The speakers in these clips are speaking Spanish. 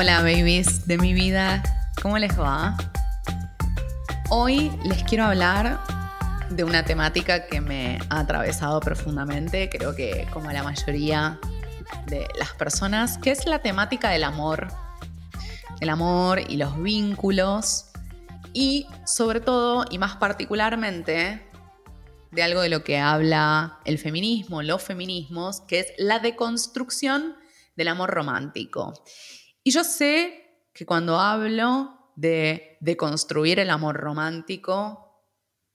Hola babies de mi vida, ¿cómo les va? Hoy les quiero hablar de una temática que me ha atravesado profundamente, creo que como la mayoría de las personas, que es la temática del amor, el amor y los vínculos y sobre todo y más particularmente de algo de lo que habla el feminismo, los feminismos, que es la deconstrucción del amor romántico. Y yo sé que cuando hablo de deconstruir el amor romántico,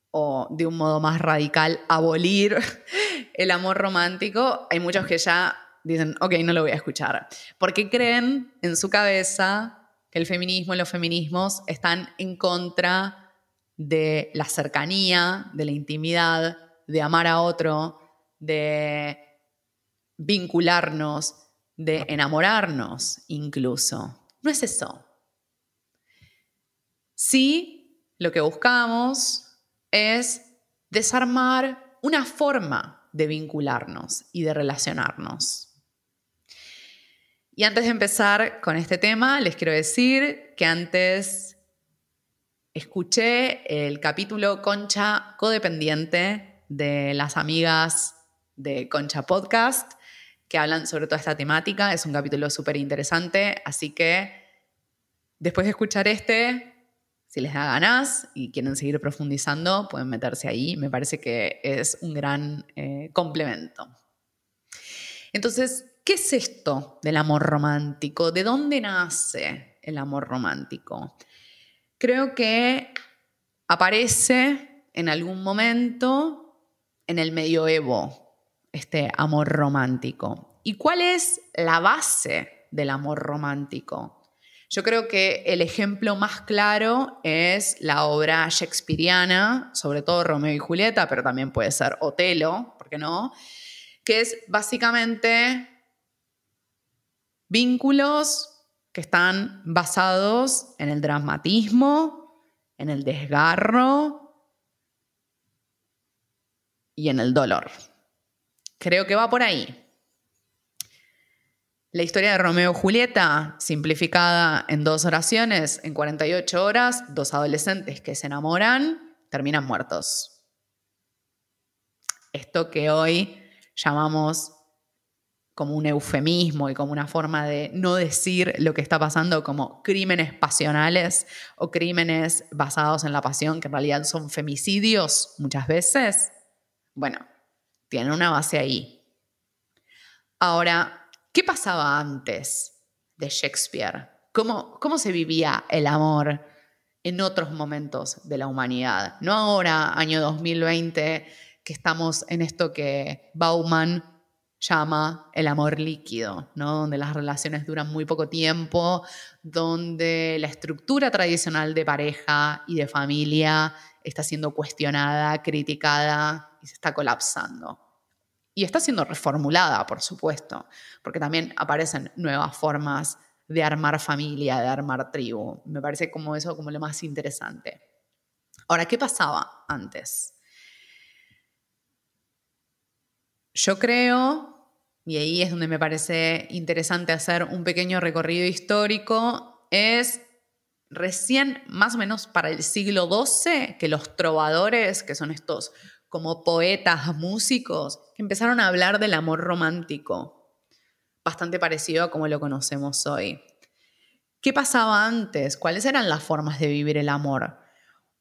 o de un modo más radical, abolir el amor romántico, hay muchos que ya dicen, ok, no lo voy a escuchar, porque creen en su cabeza que el feminismo y los feminismos están en contra de la cercanía, de la intimidad, de amar a otro, de vincularnos, de enamorarnos incluso. No es eso. Sí, lo que buscamos es desarmar una forma de vincularnos y de relacionarnos. Y antes de empezar con este tema, les quiero decir que antes escuché el capítulo Concha Codependiente de las amigas de Concha Podcast, que hablan sobre toda esta temática. Es un capítulo súper interesante, así que después de escuchar este, si les da ganas y quieren seguir profundizando, pueden meterse ahí. Me parece que es un gran eh, complemento. Entonces, ¿Qué es esto del amor romántico? ¿De dónde nace el amor romántico? Creo que aparece en algún momento en el medioevo, este amor romántico. ¿Y cuál es la base del amor romántico? Yo creo que el ejemplo más claro es la obra shakespeariana, sobre todo Romeo y Julieta, pero también puede ser Otelo, ¿por qué no? Que es básicamente Vínculos que están basados en el dramatismo, en el desgarro y en el dolor. Creo que va por ahí. La historia de Romeo y Julieta, simplificada en dos oraciones, en 48 horas, dos adolescentes que se enamoran, terminan muertos. Esto que hoy llamamos como un eufemismo y como una forma de no decir lo que está pasando como crímenes pasionales o crímenes basados en la pasión, que en realidad son femicidios muchas veces, bueno, tienen una base ahí. Ahora, ¿qué pasaba antes de Shakespeare? ¿Cómo, cómo se vivía el amor en otros momentos de la humanidad? No ahora, año 2020, que estamos en esto que Bauman llama el amor líquido, ¿no? donde las relaciones duran muy poco tiempo, donde la estructura tradicional de pareja y de familia está siendo cuestionada, criticada y se está colapsando. Y está siendo reformulada, por supuesto, porque también aparecen nuevas formas de armar familia, de armar tribu. Me parece como eso como lo más interesante. Ahora, ¿qué pasaba antes? Yo creo y ahí es donde me parece interesante hacer un pequeño recorrido histórico, es recién más o menos para el siglo XII que los trovadores, que son estos como poetas, músicos, empezaron a hablar del amor romántico, bastante parecido a como lo conocemos hoy. ¿Qué pasaba antes? ¿Cuáles eran las formas de vivir el amor?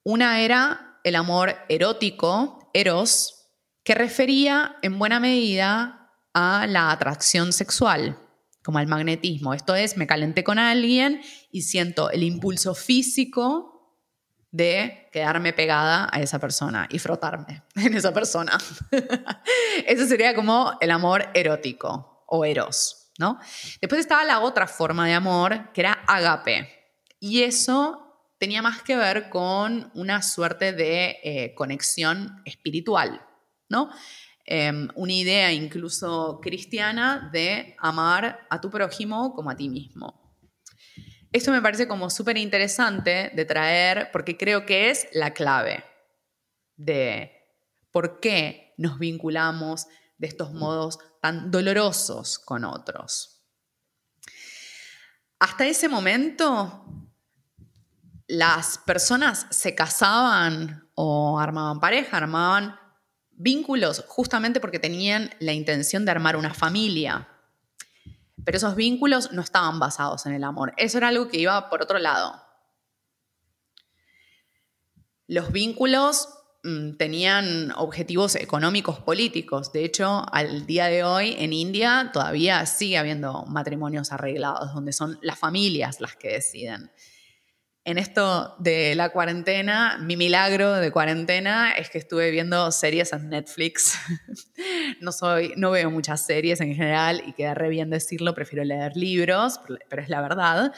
Una era el amor erótico, eros, que refería en buena medida a la atracción sexual, como al magnetismo. Esto es, me calenté con alguien y siento el impulso físico de quedarme pegada a esa persona y frotarme en esa persona. Eso sería como el amor erótico o eros, ¿no? Después estaba la otra forma de amor, que era agape. Y eso tenía más que ver con una suerte de eh, conexión espiritual, ¿no? Em, una idea incluso cristiana de amar a tu prójimo como a ti mismo. Esto me parece como súper interesante de traer porque creo que es la clave de por qué nos vinculamos de estos modos tan dolorosos con otros. hasta ese momento las personas se casaban o armaban pareja, armaban vínculos justamente porque tenían la intención de armar una familia. Pero esos vínculos no estaban basados en el amor. Eso era algo que iba por otro lado. Los vínculos mm, tenían objetivos económicos políticos. De hecho, al día de hoy en India todavía sigue habiendo matrimonios arreglados, donde son las familias las que deciden en esto de la cuarentena, mi milagro de cuarentena es que estuve viendo series en Netflix. no, soy, no veo muchas series en general y queda re bien decirlo, prefiero leer libros, pero es la verdad.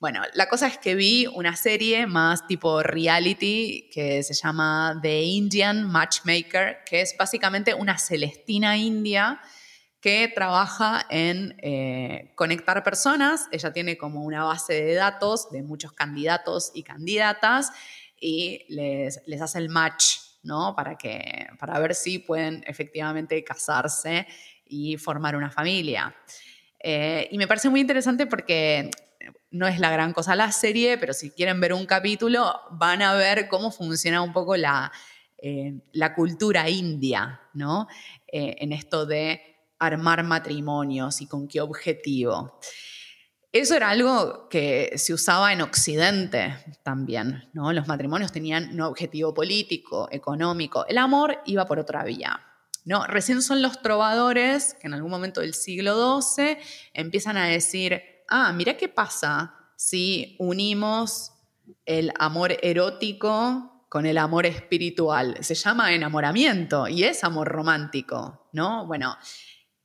Bueno, la cosa es que vi una serie más tipo reality que se llama The Indian Matchmaker, que es básicamente una Celestina india que trabaja en eh, conectar personas. Ella tiene como una base de datos de muchos candidatos y candidatas y les, les hace el match, ¿no? Para, que, para ver si pueden efectivamente casarse y formar una familia. Eh, y me parece muy interesante porque no es la gran cosa la serie, pero si quieren ver un capítulo, van a ver cómo funciona un poco la, eh, la cultura india, ¿no? en esto de armar matrimonios y con qué objetivo. Eso era algo que se usaba en Occidente también, ¿no? Los matrimonios tenían un objetivo político, económico. El amor iba por otra vía. ¿no? Recién son los trovadores que en algún momento del siglo XII empiezan a decir, ah, mira qué pasa si unimos el amor erótico con el amor espiritual. Se llama enamoramiento y es amor romántico, ¿no? Bueno,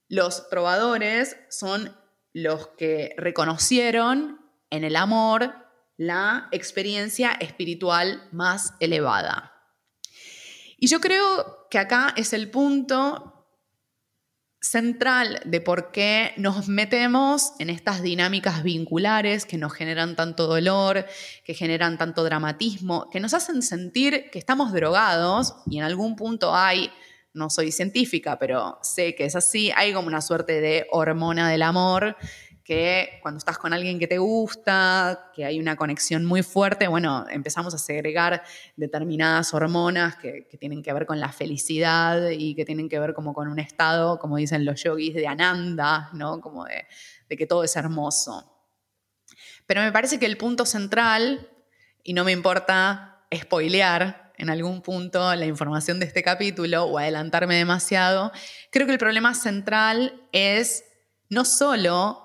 los trovadores son los que reconocieron en el amor la experiencia espiritual más elevada. Y yo creo que acá es el punto central de por qué nos metemos en estas dinámicas vinculares que nos generan tanto dolor, que generan tanto dramatismo, que nos hacen sentir que estamos drogados y en algún punto hay no soy científica, pero sé que es así, hay como una suerte de hormona del amor que cuando estás con alguien que te gusta, que hay una conexión muy fuerte, bueno, empezamos a segregar determinadas hormonas que, tienen que ver con la felicidad y que tienen que ver como con un estado, como dicen los yogis, de ananda, ¿no? Como de, de que todo es hermoso. Pero me parece que el punto central, y no me importa spoilear, en algún punto la información de este capítulo o adelantarme demasiado, creo que el problema central es no solo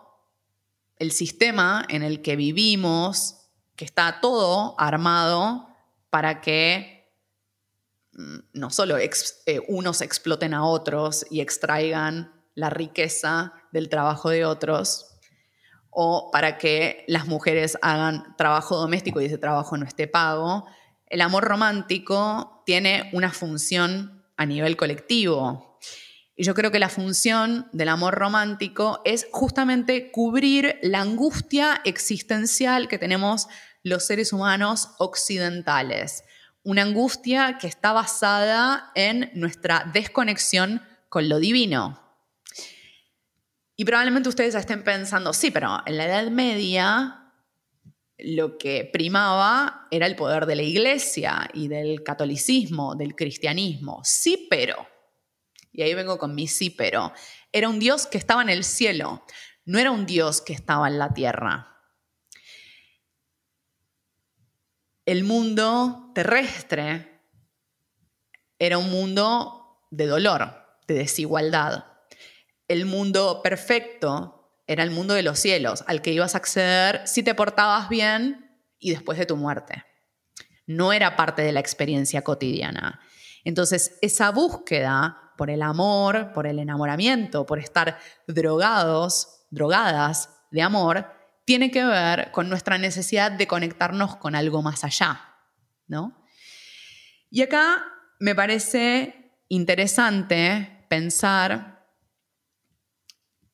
el sistema en el que vivimos, que está todo armado para que mm, no solo eh, unos exploten a otros y extraigan la riqueza del trabajo de otros, o para que las mujeres hagan trabajo doméstico y ese trabajo no esté pago, el amor romántico tiene una función a nivel colectivo. Y yo creo que la función del amor romántico es justamente cubrir la angustia existencial que tenemos los seres humanos occidentales. Una angustia que está basada en nuestra desconexión con lo divino. Y probablemente ustedes estén pensando, sí, pero en la Edad Media lo que primaba era el poder de la iglesia y del catolicismo, del cristianismo. Sí, pero, y ahí vengo con mi sí, pero, era un Dios que estaba en el cielo, no era un Dios que estaba en la tierra. El mundo terrestre era un mundo de dolor, de desigualdad. El mundo perfecto era el mundo de los cielos, al que ibas a acceder si te portabas bien y después de tu muerte. No era parte de la experiencia cotidiana. Entonces, esa búsqueda por el amor, por el enamoramiento, por estar drogados, drogadas de amor, tiene que ver con nuestra necesidad de conectarnos con algo más allá, ¿no? Y acá me parece interesante pensar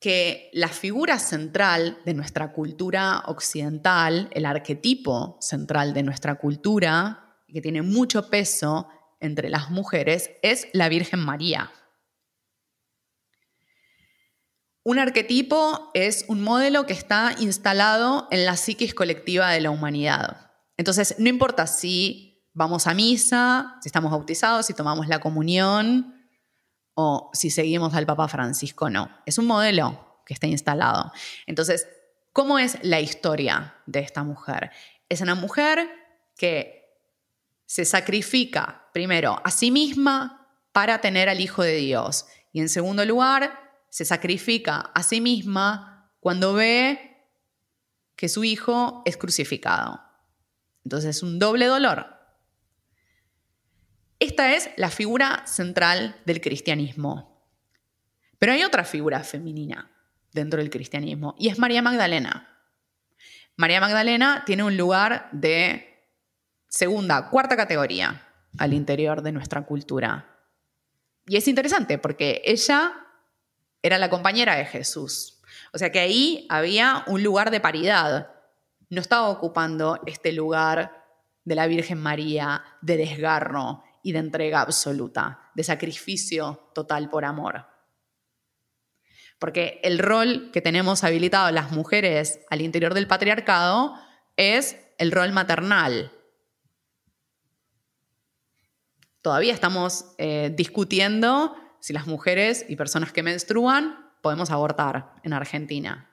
que la figura central de nuestra cultura occidental, el arquetipo central de nuestra cultura, que tiene mucho peso entre las mujeres, es la Virgen María. Un arquetipo es un modelo que está instalado en la psiquis colectiva de la humanidad. Entonces, no importa si vamos a misa, si estamos bautizados, si tomamos la comunión o si seguimos al Papa Francisco, no. Es un modelo que está instalado. Entonces, ¿cómo es la historia de esta mujer? Es una mujer que se sacrifica primero a sí misma para tener al Hijo de Dios. Y en segundo lugar, se sacrifica a sí misma cuando ve que su hijo es crucificado. Entonces es un doble dolor. Esta es la figura central del cristianismo. Pero hay otra figura femenina dentro del cristianismo y es María Magdalena. María Magdalena tiene un lugar de segunda, cuarta categoría al interior de nuestra cultura. Y es interesante porque ella era la compañera de Jesús. O sea que ahí había un lugar de paridad. No estaba ocupando este lugar de la Virgen María, de desgarro y de entrega absoluta, de sacrificio total por amor. Porque el rol que tenemos habilitado las mujeres al interior del patriarcado es el rol maternal. Todavía estamos eh, discutiendo si las mujeres y personas que menstruan podemos abortar en Argentina.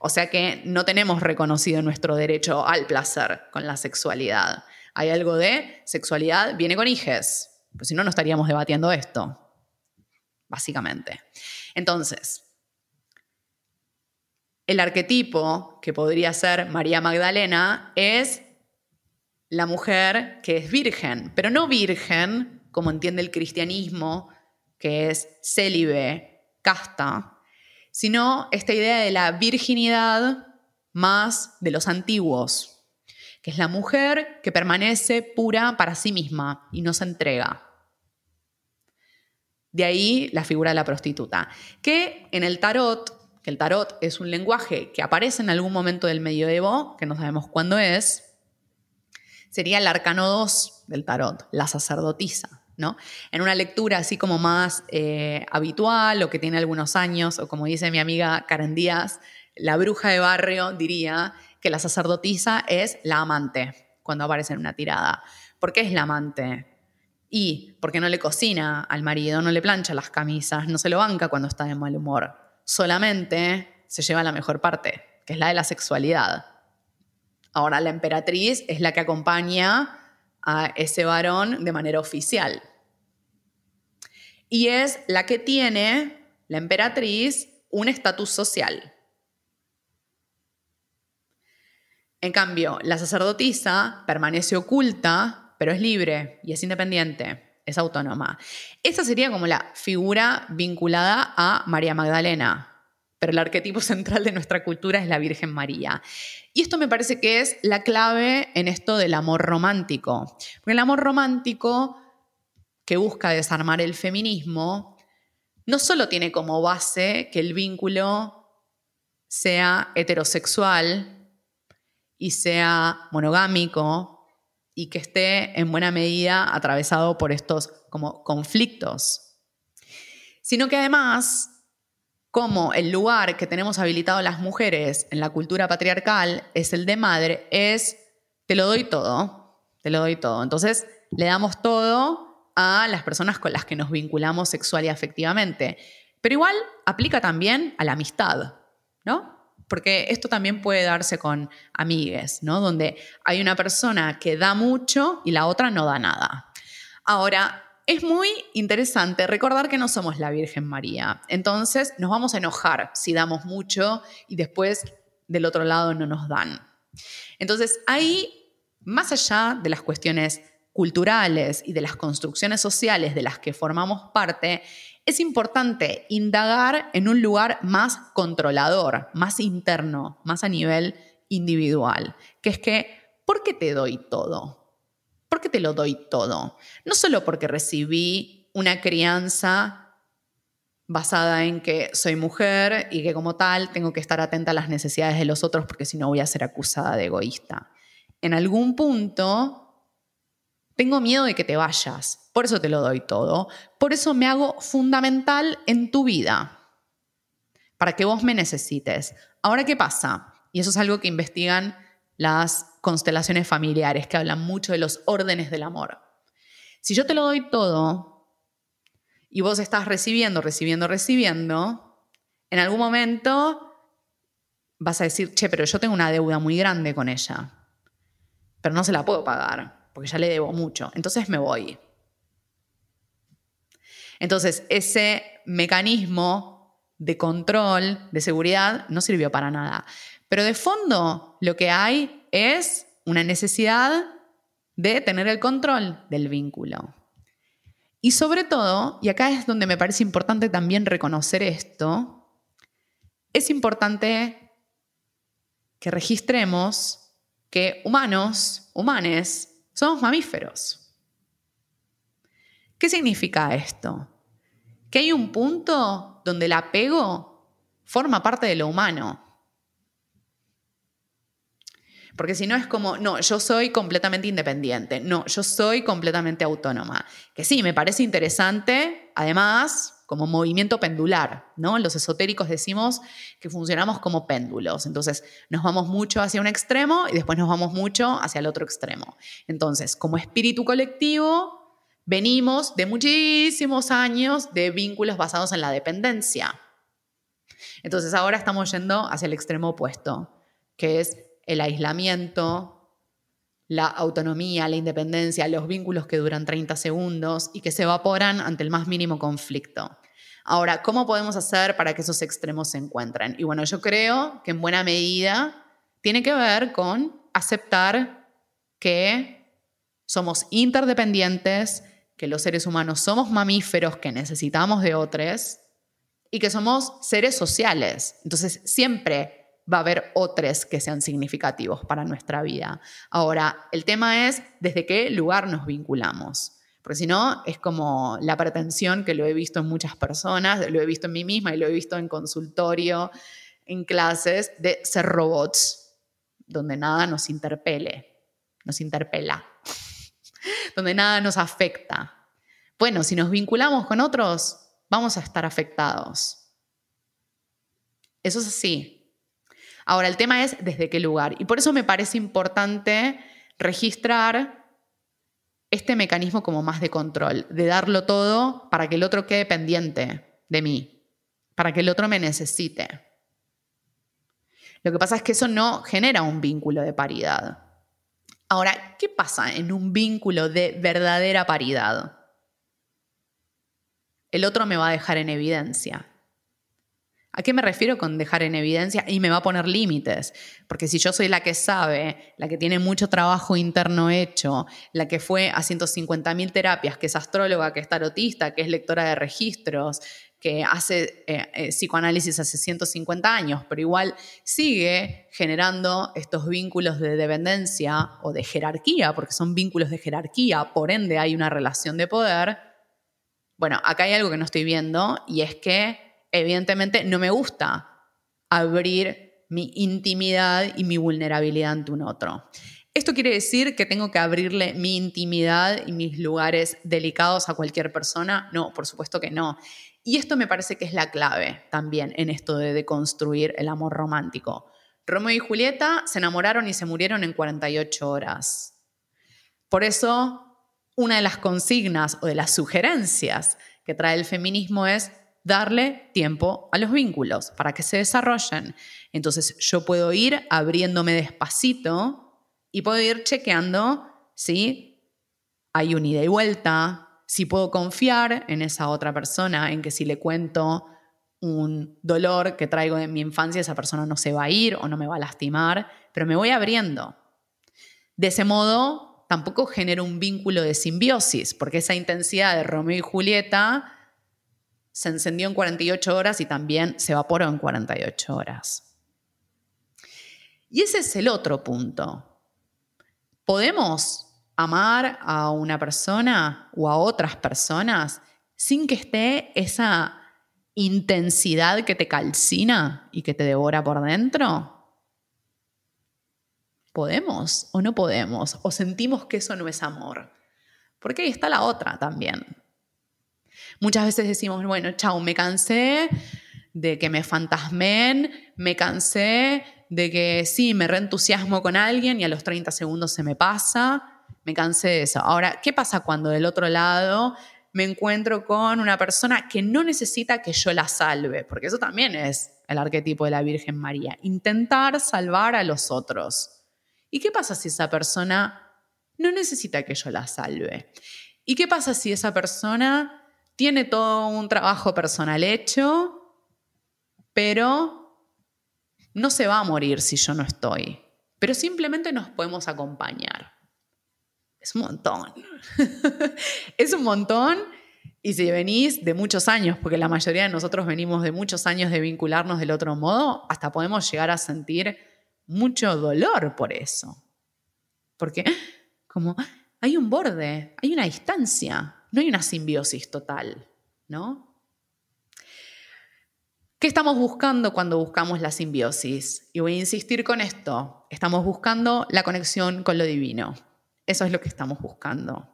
O sea que no tenemos reconocido nuestro derecho al placer con la sexualidad. Hay algo de sexualidad viene con hijes, pues si no, no estaríamos debatiendo esto, básicamente. Entonces, el arquetipo que podría ser María Magdalena es la mujer que es virgen, pero no virgen, como entiende el cristianismo, que es célibe, casta, sino esta idea de la virginidad más de los antiguos, que es la mujer que permanece pura para sí misma y no se entrega. De ahí la figura de la prostituta, que en el tarot, que el tarot es un lenguaje que aparece en algún momento del medioevo, que no sabemos cuándo es, sería el arcano 2 del tarot, la sacerdotisa. En una lectura así como más eh, habitual o que tiene algunos años, o como dice mi amiga Karen Díaz, la bruja de barrio diría que la sacerdotisa es la amante cuando aparece en una tirada. ¿Por qué es la amante? Y porque no le cocina al marido, no le plancha las camisas, no se lo banca cuando está de mal humor. Solamente se lleva la mejor parte, que es la de la sexualidad. Ahora, la emperatriz es la que acompaña a ese varón de manera oficial y es la que tiene, la emperatriz, un estatus social. En cambio, la sacerdotisa permanece oculta, pero es libre y es independiente, es autónoma. Esa sería como la figura vinculada a María Magdalena, pero el arquetipo central de nuestra cultura es la Virgen María. Y esto me parece que es la clave en esto del amor romántico, porque el amor romántico que busca desarmar el feminismo, no solo tiene como base que el vínculo sea heterosexual y sea monogámico y que esté en buena medida atravesado por estos como conflictos, sino que además, como el lugar que tenemos habilitado las mujeres en la cultura patriarcal es el de madre, es te lo doy todo, te lo doy todo. Entonces, le damos todo a las personas con las que nos vinculamos sexual y afectivamente. Pero igual aplica también a la amistad, ¿no? Porque esto también puede darse con amigues, ¿no? Donde hay una persona que da mucho y la otra no da nada. Ahora, es muy interesante recordar que no somos la Virgen María. Entonces nos vamos a enojar si damos mucho y después del otro lado no nos dan. Entonces ahí, más allá de las cuestiones culturales y de las construcciones sociales de las que formamos parte, es importante indagar en un lugar más controlador, más interno, más a nivel individual, que es que, ¿por qué te doy todo? ¿Por qué te lo doy todo? No solo porque recibí una crianza basada en que soy mujer y que como tal tengo que estar atenta a las necesidades de los otros porque si no voy a ser acusada de egoísta. En algún punto tengo miedo de que te vayas, por eso te lo doy todo, por eso me hago fundamental en tu vida. para que vos me necesites. Ahora, ¿qué pasa? Y eso es algo que investigan las constelaciones familiares, que hablan mucho de los órdenes del amor. Si yo te lo doy todo y vos estás recibiendo, recibiendo, recibiendo, en algún momento vas a decir, che, pero yo tengo una deuda muy grande con ella, pero no se la puedo pagar, porque ya le debo mucho, entonces me voy. Entonces, ese mecanismo de control, de seguridad, no sirvió para nada. Pero de fondo, lo que hay es una necesidad de tener el control del vínculo. Y sobre todo, y acá es donde me parece importante también reconocer esto, es importante que registremos que humanos, humanes, somos mamíferos. ¿Qué significa esto? Que hay un punto donde el apego forma parte de lo humano. Porque si no es como, no, yo soy completamente independiente, no, yo soy completamente autónoma. Que sí, me parece interesante, además, como movimiento pendular, ¿no? Los esotéricos decimos que funcionamos como péndulos, entonces nos vamos mucho hacia un extremo y después nos vamos mucho hacia el otro extremo. Entonces, como espíritu colectivo, venimos de muchísimos años de vínculos basados en la dependencia. Entonces ahora estamos yendo hacia el extremo opuesto, que es el aislamiento, la autonomía, la independencia, los vínculos que duran 30 segundos y que se evaporan ante el más mínimo conflicto. Ahora, ¿cómo podemos hacer para que esos extremos se encuentren? Y bueno, yo creo que en buena medida tiene que ver con aceptar que somos interdependientes, que los seres humanos somos mamíferos que necesitamos de otros y que somos seres sociales. Entonces, siempre va a haber otros que sean significativos para nuestra vida. Ahora, el tema es desde qué lugar nos vinculamos. Porque si no, es como la pretensión que lo he visto en muchas personas, lo he visto en mí misma y lo he visto en consultorio, en clases, de ser robots, donde nada nos interpele, nos interpela, donde nada nos afecta. Bueno, si nos vinculamos con otros, vamos a estar afectados. Eso es así, Ahora, el tema es desde qué lugar. Y por eso me parece importante registrar este mecanismo como más de control, de darlo todo para que el otro quede pendiente de mí, para que el otro me necesite. Lo que pasa es que eso no genera un vínculo de paridad. Ahora, ¿qué pasa en un vínculo de verdadera paridad? El otro me va a dejar en evidencia. ¿A qué me refiero con dejar en evidencia? Y me va a poner límites, porque si yo soy la que sabe, la que tiene mucho trabajo interno hecho, la que fue a 150.000 terapias, que es astróloga, que es tarotista, que es lectora de registros, que hace eh, eh, psicoanálisis hace 150 años, pero igual sigue generando estos vínculos de dependencia o de jerarquía, porque son vínculos de jerarquía, por ende hay una relación de poder. Bueno, acá hay algo que no estoy viendo y es que evidentemente no me gusta abrir mi intimidad y mi vulnerabilidad ante un otro. ¿Esto quiere decir que tengo que abrirle mi intimidad y mis lugares delicados a cualquier persona? No, por supuesto que no. Y esto me parece que es la clave también en esto de deconstruir el amor romántico. Romeo y Julieta se enamoraron y se murieron en 48 horas. Por eso, una de las consignas o de las sugerencias que trae el feminismo es darle tiempo a los vínculos para que se desarrollen. Entonces yo puedo ir abriéndome despacito y puedo ir chequeando si hay un ida y vuelta, si puedo confiar en esa otra persona, en que si le cuento un dolor que traigo de mi infancia, esa persona no se va a ir o no me va a lastimar, pero me voy abriendo. De ese modo, tampoco genero un vínculo de simbiosis, porque esa intensidad de Romeo y Julieta se encendió en 48 horas y también se evaporó en 48 horas. Y ese es el otro punto. ¿Podemos amar a una persona o a otras personas sin que esté esa intensidad que te calcina y que te devora por dentro? ¿Podemos o no podemos? ¿O sentimos que eso no es amor? Porque ahí está la otra también. Muchas veces decimos, bueno, chao, me cansé de que me fantasmen, me cansé, de que sí, me reentusiasmo con alguien y a los 30 segundos se me pasa, me cansé de eso. Ahora, ¿qué pasa cuando del otro lado me encuentro con una persona que no necesita que yo la salve? Porque eso también es el arquetipo de la Virgen María, intentar salvar a los otros. ¿Y qué pasa si esa persona no necesita que yo la salve? ¿Y qué pasa si esa persona tiene todo un trabajo personal hecho, pero no se va a morir si yo no estoy? Pero simplemente nos podemos acompañar. Es un montón. es un montón y si venís de muchos años, porque la mayoría de nosotros venimos de muchos años de vincularnos del otro modo, hasta podemos llegar a sentir mucho dolor por eso. Porque como hay un borde, hay una distancia, no hay una simbiosis total, ¿no? ¿Qué estamos buscando cuando buscamos la simbiosis? Y voy a insistir con esto, estamos buscando la conexión con lo divino. Eso es lo que estamos buscando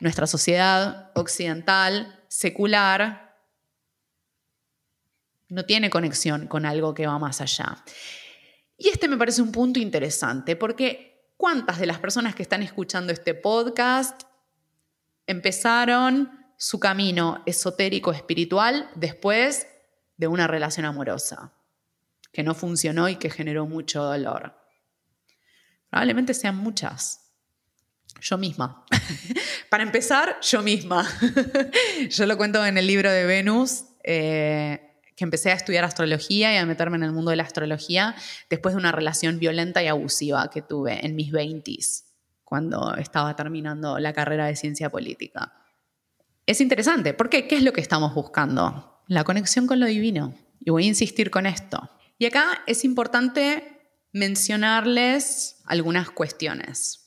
nuestra sociedad occidental, secular, no tiene conexión con algo que va más allá. Y este me parece un punto interesante, porque ¿cuántas de las personas que están escuchando este podcast empezaron su camino esotérico espiritual después de una relación amorosa que no funcionó y que generó mucho dolor? Probablemente sean muchas. Yo misma. Para empezar, yo misma. yo lo cuento en el libro de Venus, eh, que empecé a estudiar astrología y a meterme en el mundo de la astrología después de una relación violenta y abusiva que tuve en mis 20s, cuando estaba terminando la carrera de ciencia política. Es interesante, porque ¿qué es lo que estamos buscando? La conexión con lo divino. Y voy a insistir con esto. Y acá es importante mencionarles algunas cuestiones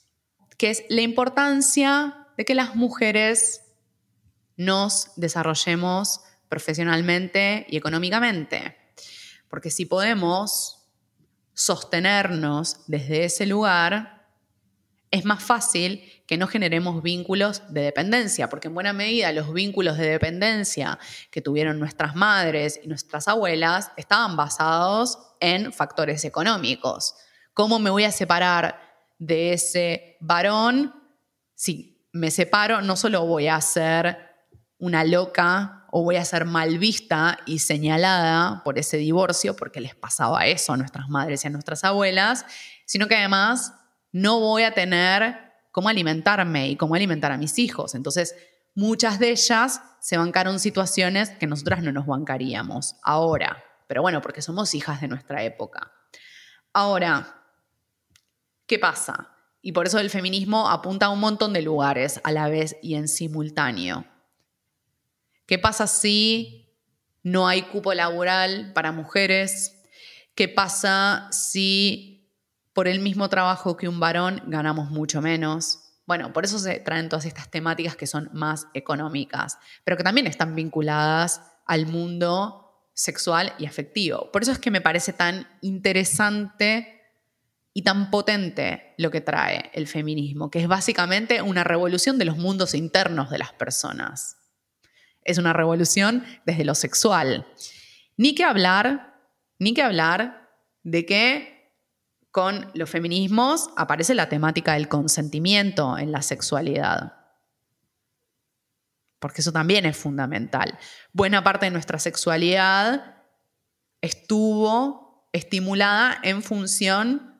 que es la importancia de que las mujeres nos desarrollemos profesionalmente y económicamente. Porque si podemos sostenernos desde ese lugar, es más fácil que no generemos vínculos de dependencia, porque en buena medida los vínculos de dependencia que tuvieron nuestras madres y nuestras abuelas estaban basados en factores económicos. ¿Cómo me voy a separar de ese varón, si me separo, no solo voy a ser una loca o voy a ser mal vista y señalada por ese divorcio, porque les pasaba eso a nuestras madres y a nuestras abuelas, sino que además no voy a tener cómo alimentarme y cómo alimentar a mis hijos. Entonces, muchas de ellas se bancaron situaciones que nosotras no nos bancaríamos ahora. Pero bueno, porque somos hijas de nuestra época. Ahora, ¿Qué pasa? Y por eso el feminismo apunta a un montón de lugares a la vez y en simultáneo. ¿Qué pasa si no hay cupo laboral para mujeres? ¿Qué pasa si por el mismo trabajo que un varón ganamos mucho menos? Bueno, por eso se traen todas estas temáticas que son más económicas, pero que también están vinculadas al mundo sexual y afectivo. Por eso es que me parece tan interesante y tan potente lo que trae el feminismo, que es básicamente una revolución de los mundos internos de las personas. Es una revolución desde lo sexual. Ni que hablar, ni que hablar de que con los feminismos aparece la temática del consentimiento en la sexualidad. Porque eso también es fundamental. Buena parte de nuestra sexualidad estuvo estimulada en función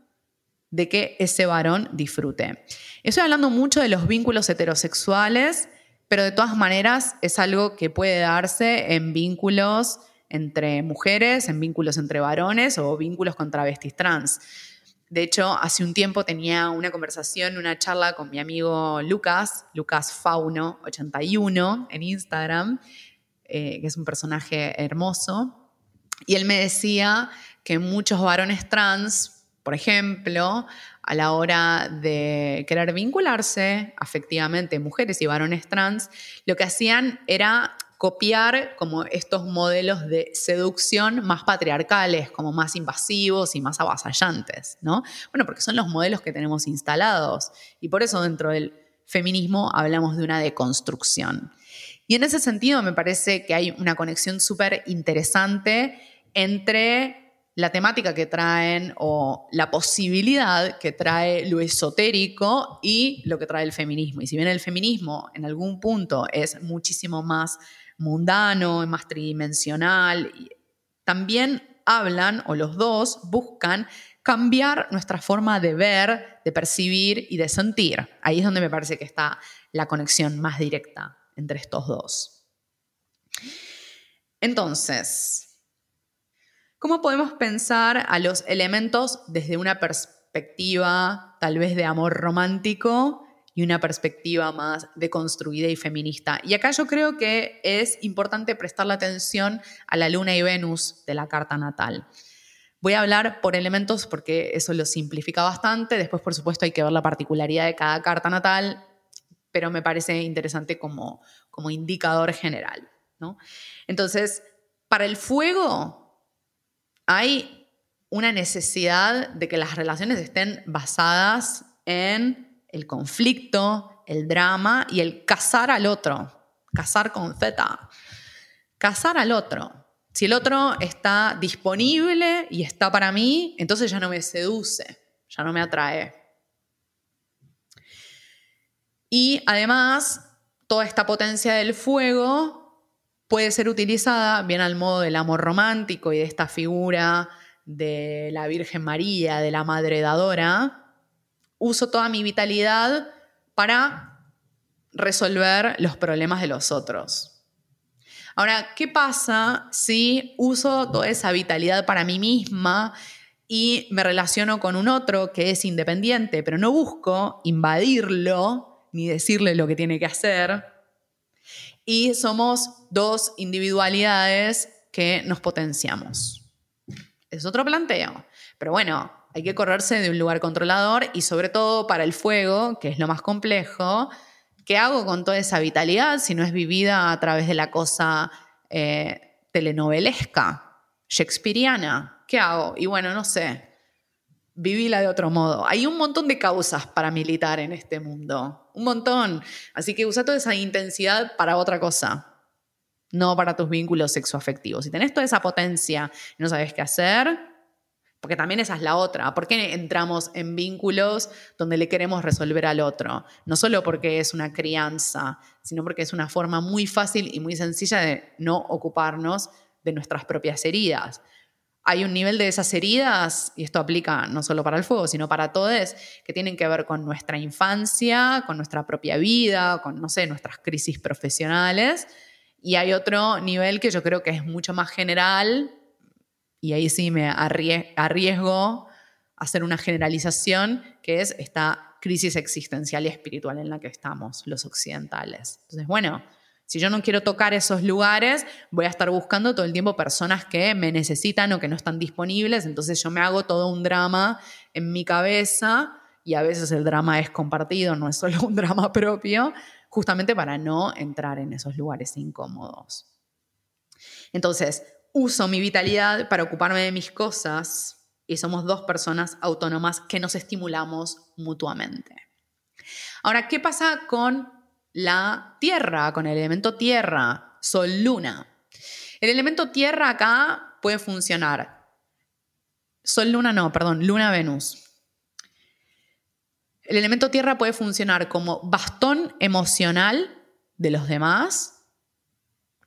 de que ese varón disfrute. Estoy hablando mucho de los vínculos heterosexuales, pero de todas maneras es algo que puede darse en vínculos entre mujeres, en vínculos entre varones o vínculos con travestis trans. De hecho, hace un tiempo tenía una conversación, una charla con mi amigo Lucas, Lucas Fauno 81 en Instagram, eh, que es un personaje hermoso, y él me decía que muchos varones trans por ejemplo, a la hora de querer vincularse afectivamente, mujeres y varones trans, lo que hacían era copiar como estos modelos de seducción más patriarcales, como más invasivos y más avasallantes, ¿no? Bueno, porque son los modelos que tenemos instalados y por eso dentro del feminismo hablamos de una deconstrucción. Y en ese sentido me parece que hay una conexión súper interesante entre la temática que traen o la posibilidad que trae lo esotérico y lo que trae el feminismo. Y si bien el feminismo en algún punto es muchísimo más mundano, más tridimensional, también hablan, o los dos buscan cambiar nuestra forma de ver, de percibir y de sentir. Ahí es donde me parece que está la conexión más directa entre estos dos. Entonces, ¿cómo podemos pensar a los elementos desde una perspectiva tal vez de amor romántico y una perspectiva más deconstruida y feminista? Y acá yo creo que es importante prestar la atención a la luna y Venus de la carta natal. Voy a hablar por elementos porque eso lo simplifica bastante. Después, por supuesto, hay que ver la particularidad de cada carta natal pero me parece interesante como, como indicador general. ¿no? Entonces, para el fuego hay una necesidad de que las relaciones estén basadas en el conflicto, el drama y el cazar al otro, cazar con Z, cazar al otro. Si el otro está disponible y está para mí, entonces ya no me seduce, ya no me atrae. Y además, toda esta potencia del fuego puede ser utilizada bien al modo del amor romántico y de esta figura de la Virgen María, de la Madre Dadora. Uso toda mi vitalidad para resolver los problemas de los otros. Ahora, ¿qué pasa si uso toda esa vitalidad para mí misma y me relaciono con un otro que es independiente, pero no busco invadirlo, ni decirle lo que tiene que hacer. Y somos dos individualidades que nos potenciamos. Es otro planteo. Pero bueno, hay que correrse de un lugar controlador y sobre todo para el fuego, que es lo más complejo, ¿qué hago con toda esa vitalidad si no es vivida a través de la cosa eh, telenovelesca, shakespeariana? ¿Qué hago? Y bueno, no sé, vivíla de otro modo. Hay un montón de causas para militar en este mundo, un montón. Así que usa toda esa intensidad para otra cosa, no para tus vínculos sexoafectivos. Si tenés toda esa potencia y no sabes qué hacer, porque también esa es la otra. ¿Por qué entramos en vínculos donde le queremos resolver al otro? No solo porque es una crianza, sino porque es una forma muy fácil y muy sencilla de no ocuparnos de nuestras propias heridas hay un nivel de esas heridas, y esto aplica no solo para el fuego, sino para todos, que tienen que ver con nuestra infancia, con nuestra propia vida, con, no sé, nuestras crisis profesionales. Y hay otro nivel que yo creo que es mucho más general, y ahí sí me arriesgo a hacer una generalización, que es esta crisis existencial y espiritual en la que estamos los occidentales. Entonces, bueno, si yo no quiero tocar esos lugares, voy a estar buscando todo el tiempo personas que me necesitan o que no están disponibles, entonces yo me hago todo un drama en mi cabeza y a veces el drama es compartido, no es solo un drama propio, justamente para no entrar en esos lugares incómodos. Entonces, uso mi vitalidad para ocuparme de mis cosas y somos dos personas autónomas que nos estimulamos mutuamente. Ahora, ¿qué pasa con la tierra, con el elemento tierra, sol, luna. El elemento tierra acá puede funcionar. Sol, luna no, perdón, luna, Venus. El elemento tierra puede funcionar como bastón emocional de los demás.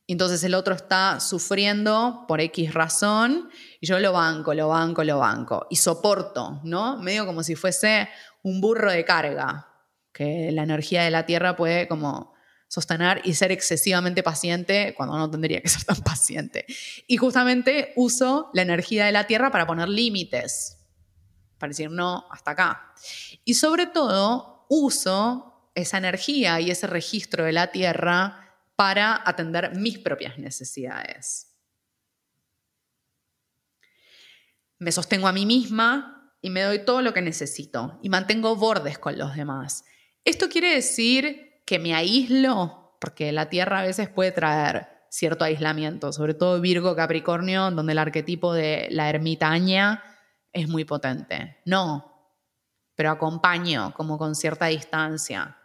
Entonces el otro está sufriendo por X razón y yo lo banco, lo banco, lo banco. Y soporto, ¿no? Medio como si fuese un burro de carga que la energía de la Tierra puede como sostener y ser excesivamente paciente cuando no tendría que ser tan paciente. Y justamente uso la energía de la Tierra para poner límites, para decir no, hasta acá. Y sobre todo uso esa energía y ese registro de la Tierra para atender mis propias necesidades. Me sostengo a mí misma y me doy todo lo que necesito y mantengo bordes con los demás. ¿Esto quiere decir que me aíslo? Porque la Tierra a veces puede traer cierto aislamiento, sobre todo Virgo, Capricornio, donde el arquetipo de la ermitaña es muy potente. No, pero acompaño como con cierta distancia.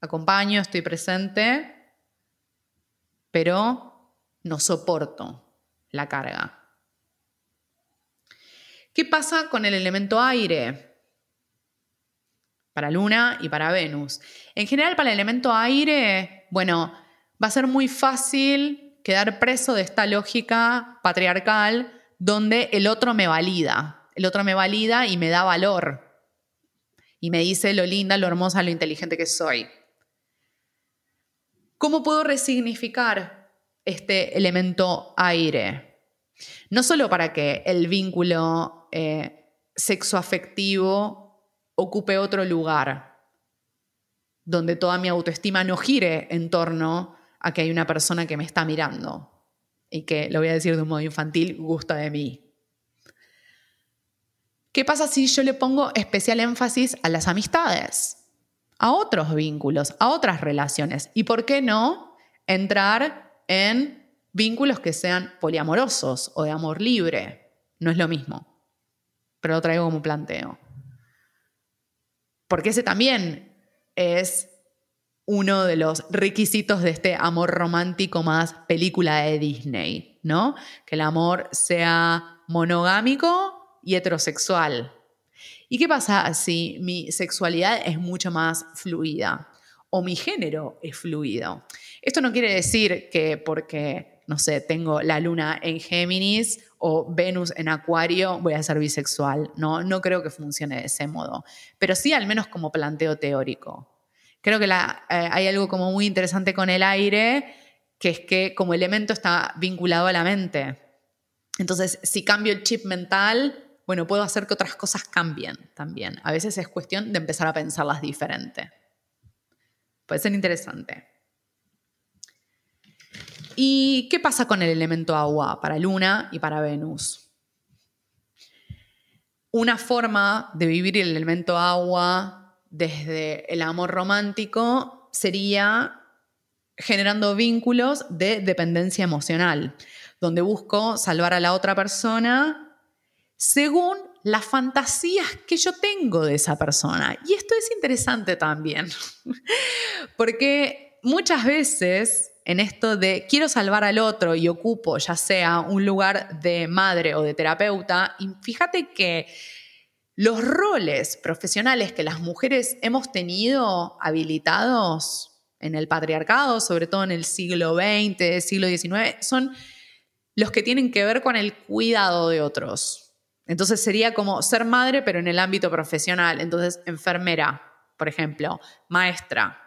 Acompaño, estoy presente, pero no soporto la carga. ¿Qué pasa con el elemento aire? Para Luna y para Venus. En general, para el elemento aire, bueno, va a ser muy fácil quedar preso de esta lógica patriarcal donde el otro me valida. El otro me valida y me da valor. Y me dice lo linda, lo hermosa, lo inteligente que soy. ¿Cómo puedo resignificar este elemento aire? No solo para que el vínculo eh, sexoafectivo ocupe otro lugar, donde toda mi autoestima no gire en torno a que hay una persona que me está mirando y que, lo voy a decir de un modo infantil, gusta de mí. ¿Qué pasa si yo le pongo especial énfasis a las amistades? A otros vínculos, a otras relaciones. ¿Y por qué no entrar en vínculos que sean poliamorosos o de amor libre? No es lo mismo, pero lo traigo como planteo. Porque ese también es uno de los requisitos de este amor romántico más película de Disney, ¿no? Que el amor sea monogámico y heterosexual. ¿Y qué pasa si mi sexualidad es mucho más fluida o mi género es fluido? Esto no quiere decir que porque, no sé, tengo la luna en Géminis o Venus en Acuario voy a ser bisexual. No, no creo que funcione de ese modo, pero sí al menos como planteo teórico. Creo que eh, hay algo como muy interesante con el aire, que es que como elemento está vinculado a la mente. Entonces, si cambio el chip mental, bueno, puedo hacer que otras cosas cambien también. A veces es cuestión de empezar a pensarlas diferente. Puede ser interesante. ¿Y qué pasa con el elemento agua para Luna y para Venus? Una forma de vivir el elemento agua desde el amor romántico sería generando vínculos de dependencia emocional, donde busco salvar a la otra persona según las fantasías que yo tengo de esa persona. Y esto es interesante también, porque muchas veces en esto de quiero salvar al otro y ocupo ya sea un lugar de madre o de terapeuta, fíjate que los roles profesionales que las mujeres hemos tenido habilitados en el patriarcado, sobre todo en el siglo XX, siglo XIX, son los que tienen que ver con el cuidado de otros, entonces sería como ser madre, pero en el ámbito profesional. Entonces, enfermera, por ejemplo, maestra,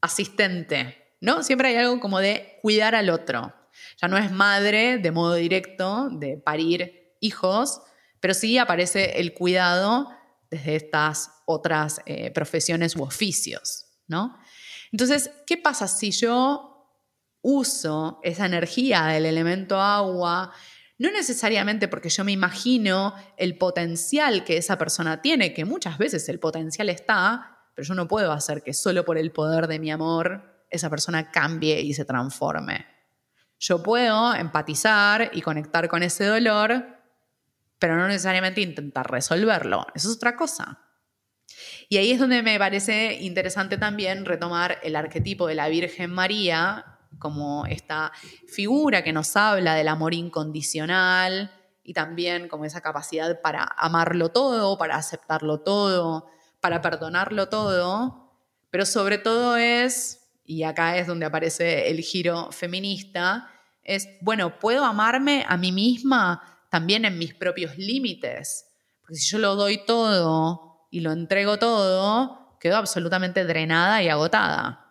asistente, ¿no? Siempre hay algo como de cuidar al otro. Ya no es madre de modo directo, de parir hijos, pero sí aparece el cuidado desde estas otras eh, profesiones u oficios, ¿no? Entonces, ¿qué pasa si yo uso esa energía del elemento agua no necesariamente porque yo me imagino el potencial que esa persona tiene, que muchas veces el potencial está, pero yo no puedo hacer que solo por el poder de mi amor esa persona cambie y se transforme. Yo puedo empatizar y conectar con ese dolor, pero no necesariamente intentar resolverlo. Eso es otra cosa. Y ahí es donde me parece interesante también retomar el arquetipo de la Virgen María como esta figura que nos habla del amor incondicional y también como esa capacidad para amarlo todo, para aceptarlo todo, para perdonarlo todo, pero sobre todo es, y acá es donde aparece el giro feminista, es, bueno, puedo amarme a mí misma también en mis propios límites, porque si yo lo doy todo y lo entrego todo, quedo absolutamente drenada y agotada.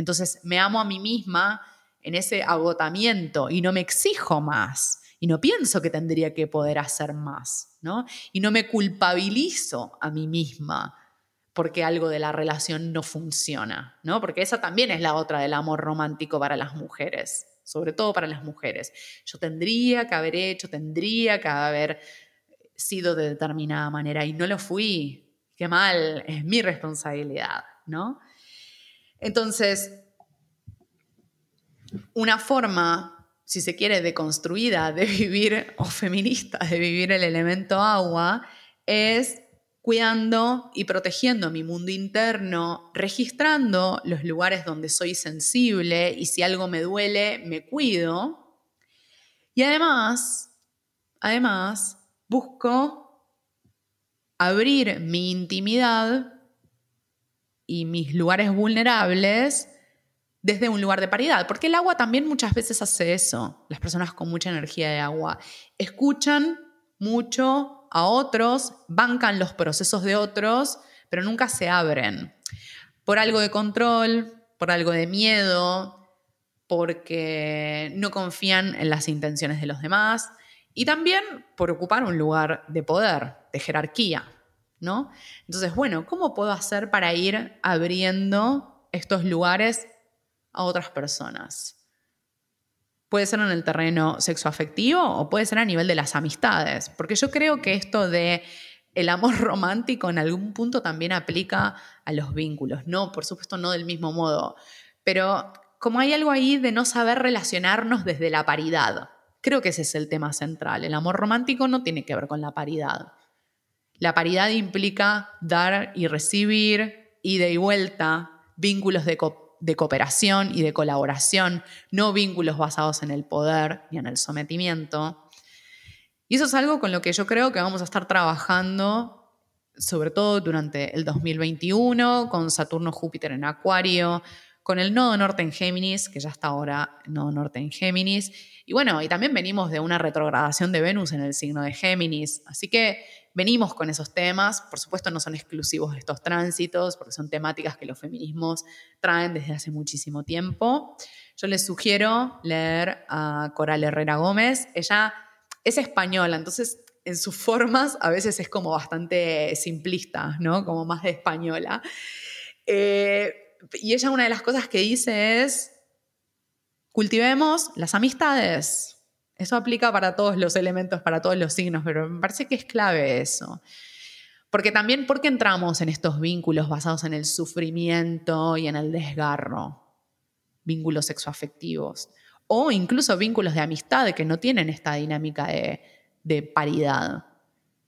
Entonces me amo a mí misma en ese agotamiento y no me exijo más y no pienso que tendría que poder hacer más, ¿no? Y no me culpabilizo a mí misma porque algo de la relación no funciona, ¿no? Porque esa también es la otra del amor romántico para las mujeres, sobre todo para las mujeres. Yo tendría que haber hecho, tendría que haber sido de determinada manera y no lo fui. Qué mal, es mi responsabilidad, ¿no? Entonces, una forma, si se quiere, deconstruida de vivir, o feminista, de vivir el elemento agua, es cuidando y protegiendo mi mundo interno, registrando los lugares donde soy sensible y si algo me duele, me cuido. Y además, además, busco abrir mi intimidad y mis lugares vulnerables desde un lugar de paridad, porque el agua también muchas veces hace eso, las personas con mucha energía de agua, escuchan mucho a otros, bancan los procesos de otros, pero nunca se abren, por algo de control, por algo de miedo, porque no confían en las intenciones de los demás y también por ocupar un lugar de poder, de jerarquía, ¿no? Entonces, bueno, ¿cómo puedo hacer para ir abriendo estos lugares a otras personas. Puede ser en el terreno sexoafectivo o puede ser a nivel de las amistades, porque yo creo que esto de el amor romántico en algún punto también aplica a los vínculos, no, por supuesto no del mismo modo, pero como hay algo ahí de no saber relacionarnos desde la paridad. Creo que ese es el tema central. El amor romántico no tiene que ver con la paridad. La paridad implica dar y recibir, ida y vuelta, vínculos de, de cooperación y de colaboración, no vínculos basados en el poder ni en el sometimiento. Y eso es algo con lo que yo creo que vamos a estar trabajando, sobre todo durante el 2021, con Saturno-Júpiter en Acuario, con el nodo norte en Géminis, que ya está ahora nodo norte en Géminis. Y bueno, y también venimos de una retrogradación de Venus en el signo de Géminis. Así que venimos con esos temas. Por supuesto, no son exclusivos de estos tránsitos, porque son temáticas que los feminismos traen desde hace muchísimo tiempo. Yo les sugiero leer a Coral Herrera Gómez. Ella es española, entonces en sus formas a veces es como bastante simplista, ¿no? Como más de española. Eh, y ella una de las cosas que dice es, cultivemos las amistades, eso aplica para todos los elementos, para todos los signos, pero me parece que es clave eso. Porque también, ¿por qué entramos en estos vínculos basados en el sufrimiento y en el desgarro? Vínculos sexoafectivos. O incluso vínculos de amistad que no tienen esta dinámica de, de paridad.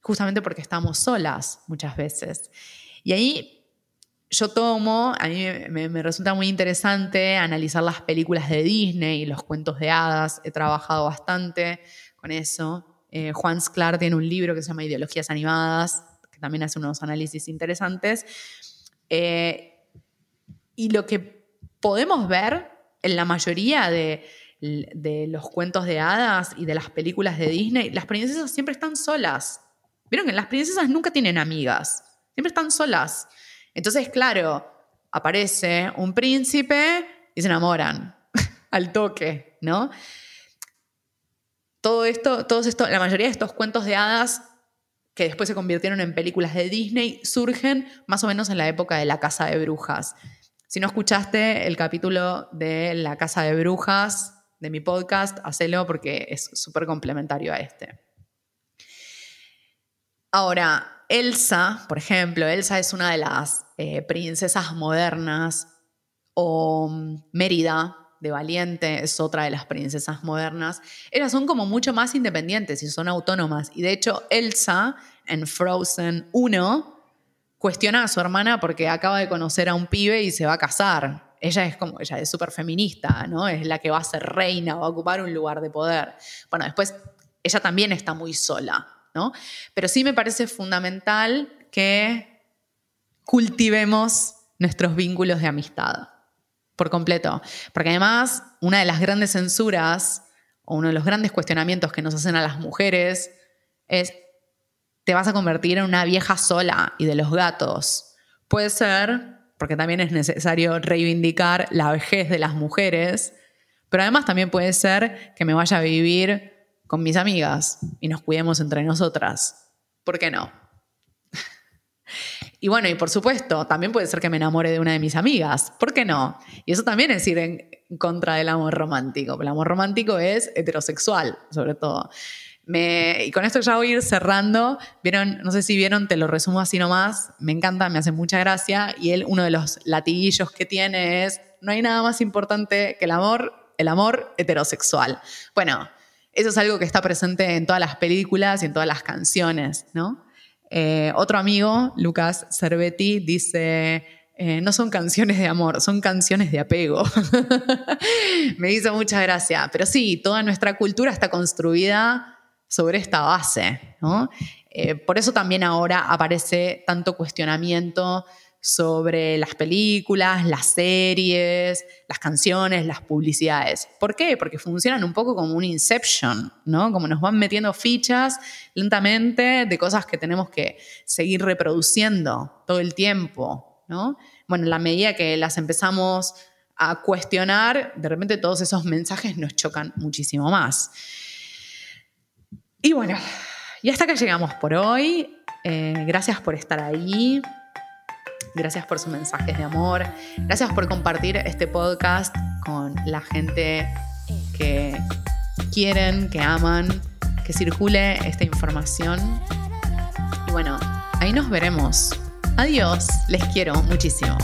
Justamente porque estamos solas muchas veces. Y ahí yo tomo, a mí me, resulta muy interesante analizar las películas de Disney y los cuentos de hadas. He trabajado bastante con eso. Eh, Juan Sklar tiene un libro que se llama Ideologías Animadas, que también hace unos análisis interesantes. Eh, y lo que podemos ver en la mayoría de los cuentos de hadas y de las películas de Disney, las princesas siempre están solas. Vieron que las princesas nunca tienen amigas, siempre están solas. Entonces, claro, aparece un príncipe y se enamoran al toque, ¿no? Todo esto, todos esto, la mayoría de estos cuentos de hadas que después se convirtieron en películas de Disney surgen más o menos en la época de la Casa de Brujas. Si no escuchaste el capítulo de La Casa de Brujas de mi podcast, hacelo porque es súper complementario a este. Ahora, Elsa, por ejemplo, Elsa es una de las eh, princesas modernas, o mm, Mérida de Valiente es otra de las princesas modernas. Ellas son como mucho más independientes y son autónomas. Y de hecho, Elsa en Frozen 1 cuestiona a su hermana porque acaba de conocer a un pibe y se va a casar. Ella es como, ella es súper feminista, ¿no? Es la que va a ser reina, va a ocupar un lugar de poder. Bueno, después ella también está muy sola. Pero sí me parece fundamental que cultivemos nuestros vínculos de amistad por completo. Porque además, una de las grandes censuras o uno de los grandes cuestionamientos que nos hacen a las mujeres es, te vas a convertir en una vieja sola y de los gatos. Puede ser, porque también es necesario reivindicar la vejez de las mujeres, pero además también puede ser que me vaya a vivir con mis amigas y nos cuidemos entre nosotras. ¿Por qué no? Y bueno, y por supuesto, también puede ser que me enamore de una de mis amigas. ¿Por qué no? Y eso también es ir en contra del amor romántico. El amor romántico es heterosexual, sobre todo. y con esto ya voy a ir cerrando. Vieron, no sé si vieron, te lo resumo así nomás. Me encanta, me hace mucha gracia. Y él, uno de los latiguillos que tiene es: no hay nada más importante que el amor, el amor heterosexual. Bueno, eso es algo que está presente en todas las películas y en todas las canciones, ¿no? Eh, otro amigo, Lucas Cervetti, dice, eh, no son canciones de amor, son canciones de apego. Me hizo mucha gracia. Pero sí, toda nuestra cultura está construida sobre esta base. Eh, por eso también ahora aparece tanto cuestionamiento sobre las películas, las series, las canciones, las publicidades. ¿Por qué? Porque funcionan un poco como un inception, ¿no? Como nos van metiendo fichas lentamente de cosas que tenemos que seguir reproduciendo todo el tiempo, ¿no? Bueno, en la medida que las empezamos a cuestionar, de repente todos esos mensajes nos chocan muchísimo más. Y bueno, y hasta acá llegamos por hoy. Eh, gracias por estar ahí. Gracias por sus mensajes de amor. Gracias por compartir este podcast con la gente que quieren, que aman, que circule esta información. Y bueno, ahí nos veremos. Adiós, les quiero muchísimo.